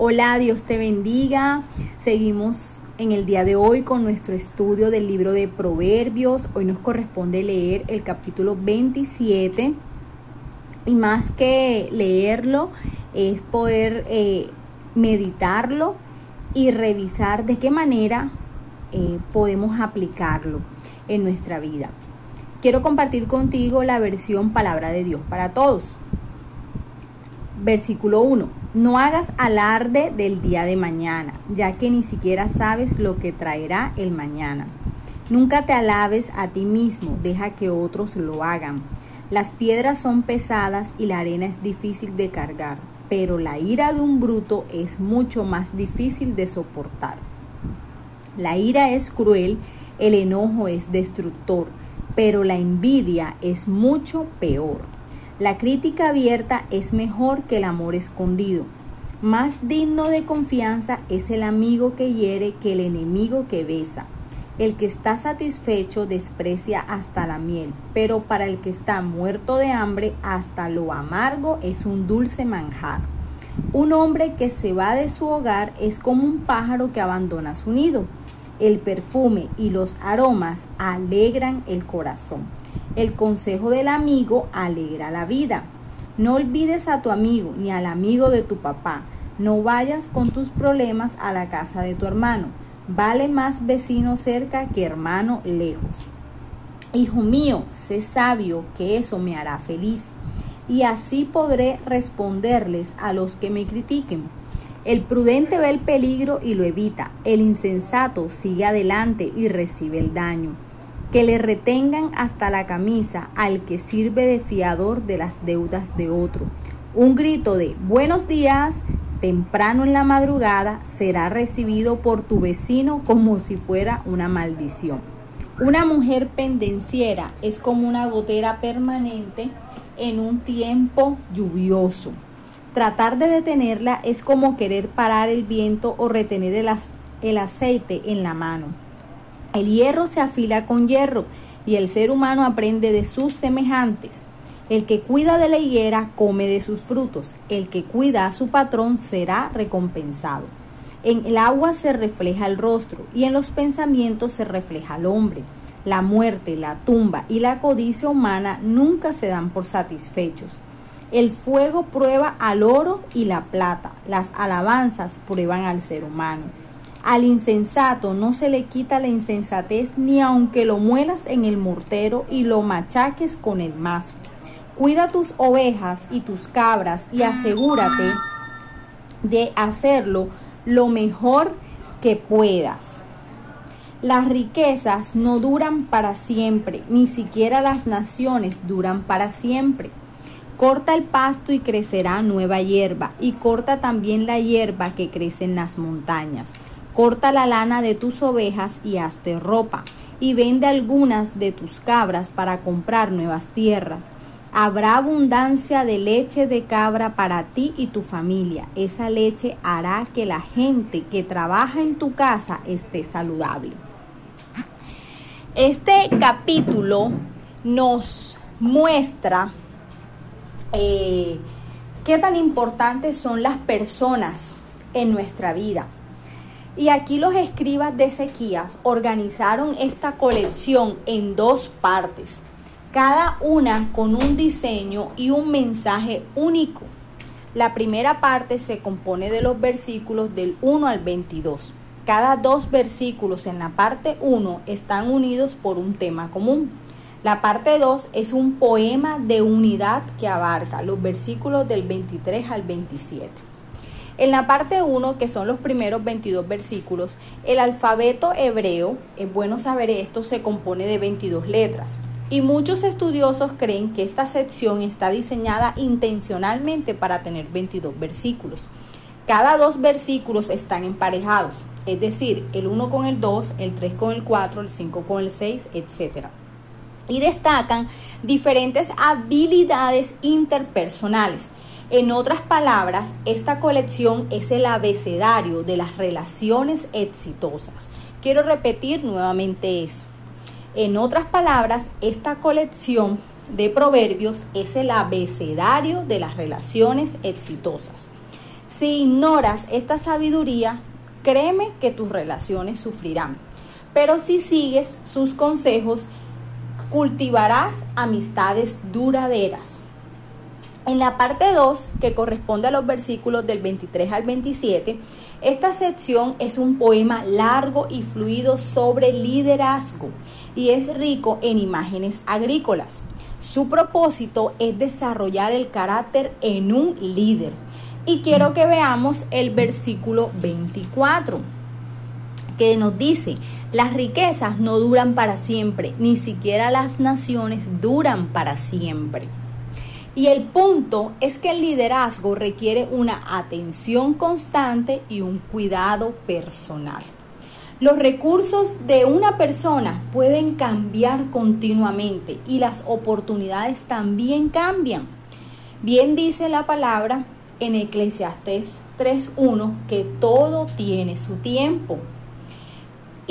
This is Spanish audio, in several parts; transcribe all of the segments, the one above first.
Hola, Dios te bendiga. Seguimos en el día de hoy con nuestro estudio del libro de Proverbios. Hoy nos corresponde leer el capítulo 27 y más que leerlo es poder eh, meditarlo y revisar de qué manera eh, podemos aplicarlo en nuestra vida. Quiero compartir contigo la versión Palabra de Dios para todos. Versículo 1. No hagas alarde del día de mañana, ya que ni siquiera sabes lo que traerá el mañana. Nunca te alabes a ti mismo, deja que otros lo hagan. Las piedras son pesadas y la arena es difícil de cargar, pero la ira de un bruto es mucho más difícil de soportar. La ira es cruel, el enojo es destructor, pero la envidia es mucho peor. La crítica abierta es mejor que el amor escondido. Más digno de confianza es el amigo que hiere que el enemigo que besa. El que está satisfecho desprecia hasta la miel, pero para el que está muerto de hambre hasta lo amargo es un dulce manjar. Un hombre que se va de su hogar es como un pájaro que abandona su nido. El perfume y los aromas alegran el corazón. El consejo del amigo alegra la vida. No olvides a tu amigo ni al amigo de tu papá. No vayas con tus problemas a la casa de tu hermano. Vale más vecino cerca que hermano lejos. Hijo mío, sé sabio que eso me hará feliz. Y así podré responderles a los que me critiquen. El prudente ve el peligro y lo evita. El insensato sigue adelante y recibe el daño que le retengan hasta la camisa al que sirve de fiador de las deudas de otro. Un grito de buenos días temprano en la madrugada será recibido por tu vecino como si fuera una maldición. Una mujer pendenciera es como una gotera permanente en un tiempo lluvioso. Tratar de detenerla es como querer parar el viento o retener el, el aceite en la mano. El hierro se afila con hierro y el ser humano aprende de sus semejantes. El que cuida de la higuera come de sus frutos, el que cuida a su patrón será recompensado. En el agua se refleja el rostro y en los pensamientos se refleja el hombre. La muerte, la tumba y la codicia humana nunca se dan por satisfechos. El fuego prueba al oro y la plata, las alabanzas prueban al ser humano. Al insensato no se le quita la insensatez ni aunque lo muelas en el mortero y lo machaques con el mazo. Cuida tus ovejas y tus cabras y asegúrate de hacerlo lo mejor que puedas. Las riquezas no duran para siempre, ni siquiera las naciones duran para siempre. Corta el pasto y crecerá nueva hierba, y corta también la hierba que crece en las montañas. Corta la lana de tus ovejas y hazte ropa, y vende algunas de tus cabras para comprar nuevas tierras. Habrá abundancia de leche de cabra para ti y tu familia. Esa leche hará que la gente que trabaja en tu casa esté saludable. Este capítulo nos muestra eh, qué tan importantes son las personas en nuestra vida. Y aquí los escribas de Ezequías organizaron esta colección en dos partes, cada una con un diseño y un mensaje único. La primera parte se compone de los versículos del 1 al 22. Cada dos versículos en la parte 1 están unidos por un tema común. La parte 2 es un poema de unidad que abarca los versículos del 23 al 27. En la parte 1, que son los primeros 22 versículos, el alfabeto hebreo, es bueno saber esto, se compone de 22 letras. Y muchos estudiosos creen que esta sección está diseñada intencionalmente para tener 22 versículos. Cada dos versículos están emparejados, es decir, el 1 con el 2, el 3 con el 4, el 5 con el 6, etc. Y destacan diferentes habilidades interpersonales en otras palabras, esta colección es el abecedario de las relaciones exitosas. Quiero repetir nuevamente eso. En otras palabras, esta colección de proverbios es el abecedario de las relaciones exitosas. Si ignoras esta sabiduría, créeme que tus relaciones sufrirán. Pero si sigues sus consejos, cultivarás amistades duraderas. En la parte 2, que corresponde a los versículos del 23 al 27, esta sección es un poema largo y fluido sobre liderazgo y es rico en imágenes agrícolas. Su propósito es desarrollar el carácter en un líder. Y quiero que veamos el versículo 24, que nos dice, las riquezas no duran para siempre, ni siquiera las naciones duran para siempre. Y el punto es que el liderazgo requiere una atención constante y un cuidado personal. Los recursos de una persona pueden cambiar continuamente y las oportunidades también cambian. Bien dice la palabra en Eclesiastés 3.1 que todo tiene su tiempo.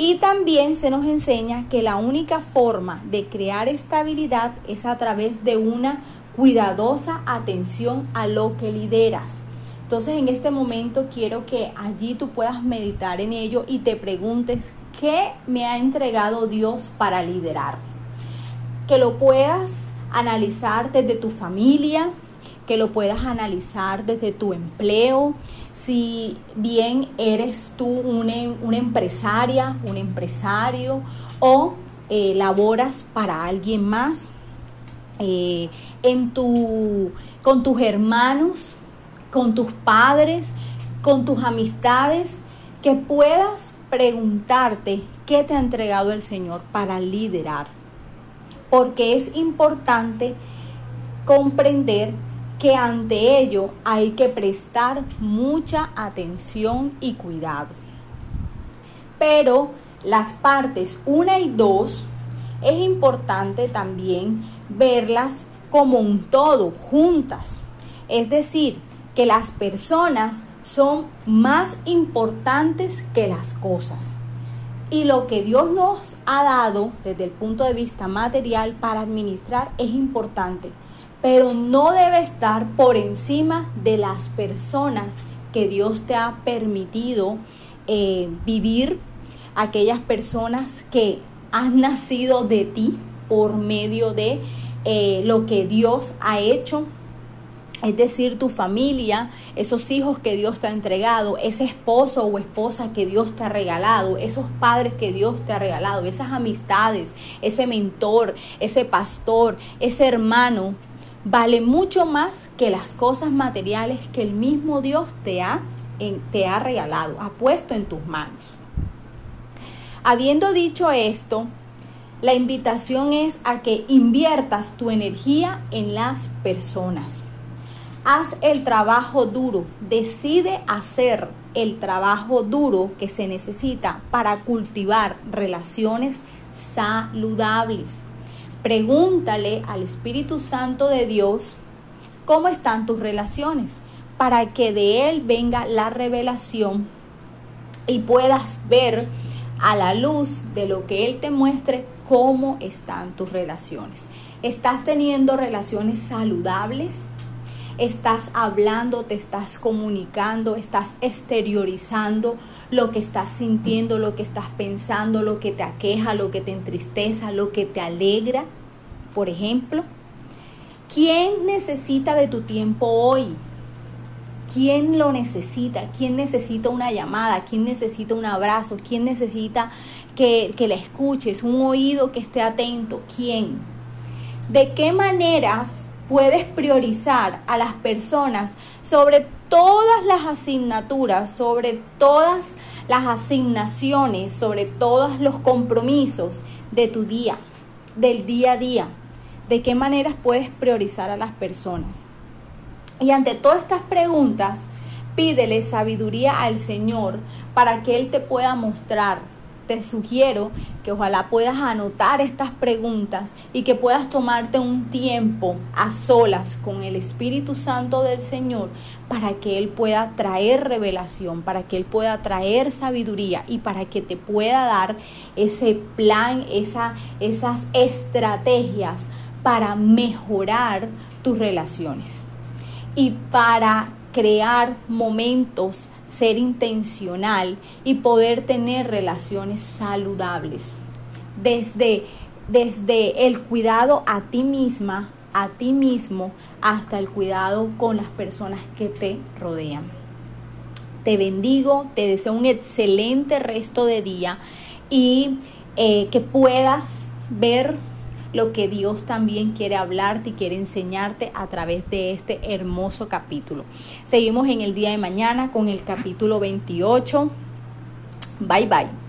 Y también se nos enseña que la única forma de crear estabilidad es a través de una cuidadosa atención a lo que lideras. Entonces en este momento quiero que allí tú puedas meditar en ello y te preguntes qué me ha entregado Dios para liderar. Que lo puedas analizar desde tu familia, que lo puedas analizar desde tu empleo, si bien eres tú una, empresaria, un empresario o eh, laboras para alguien más eh, en tu, con tus hermanos, con tus padres, con tus amistades, que puedas preguntarte qué te ha entregado el Señor para liderar. Porque es importante comprender que ante ello hay que prestar mucha atención y cuidado. Pero las partes 1 y 2 es importante también verlas como un todo, juntas. Es decir, que las personas son más importantes que las cosas. Y lo que Dios nos ha dado desde el punto de vista material para administrar es importante, pero no debe estar por encima de las personas que Dios te ha permitido eh, vivir, aquellas personas que han nacido de ti por medio de eh, lo que Dios ha hecho, es decir, tu familia, esos hijos que Dios te ha entregado, ese esposo o esposa que Dios te ha regalado, esos padres que Dios te ha regalado, esas amistades, ese mentor, ese pastor, ese hermano, vale mucho más que las cosas materiales que el mismo Dios te ha, te ha regalado, ha puesto en tus manos. Habiendo dicho esto, la invitación es a que inviertas tu energía en las personas. Haz el trabajo duro, decide hacer el trabajo duro que se necesita para cultivar relaciones saludables. Pregúntale al Espíritu Santo de Dios cómo están tus relaciones para que de Él venga la revelación y puedas ver a la luz de lo que Él te muestre cómo están tus relaciones. ¿Estás teniendo relaciones saludables? ¿Estás hablando, te estás comunicando, estás exteriorizando lo que estás sintiendo, lo que estás pensando, lo que te aqueja, lo que te entristeza, lo que te alegra? Por ejemplo, ¿quién necesita de tu tiempo hoy? ¿Quién lo necesita? ¿Quién necesita una llamada? ¿Quién necesita un abrazo? ¿Quién necesita que, que la escuches? ¿Un oído que esté atento? ¿Quién? ¿De qué maneras puedes priorizar a las personas sobre todas las asignaturas, sobre todas las asignaciones, sobre todos los compromisos de tu día, del día a día? ¿De qué maneras puedes priorizar a las personas? Y ante todas estas preguntas, pídele sabiduría al Señor para que Él te pueda mostrar. Te sugiero que ojalá puedas anotar estas preguntas y que puedas tomarte un tiempo a solas con el Espíritu Santo del Señor para que Él pueda traer revelación, para que Él pueda traer sabiduría y para que te pueda dar ese plan, esa, esas estrategias para mejorar tus relaciones y para crear momentos, ser intencional y poder tener relaciones saludables. Desde, desde el cuidado a ti misma, a ti mismo, hasta el cuidado con las personas que te rodean. Te bendigo, te deseo un excelente resto de día y eh, que puedas ver lo que Dios también quiere hablarte y quiere enseñarte a través de este hermoso capítulo. Seguimos en el día de mañana con el capítulo 28. Bye bye.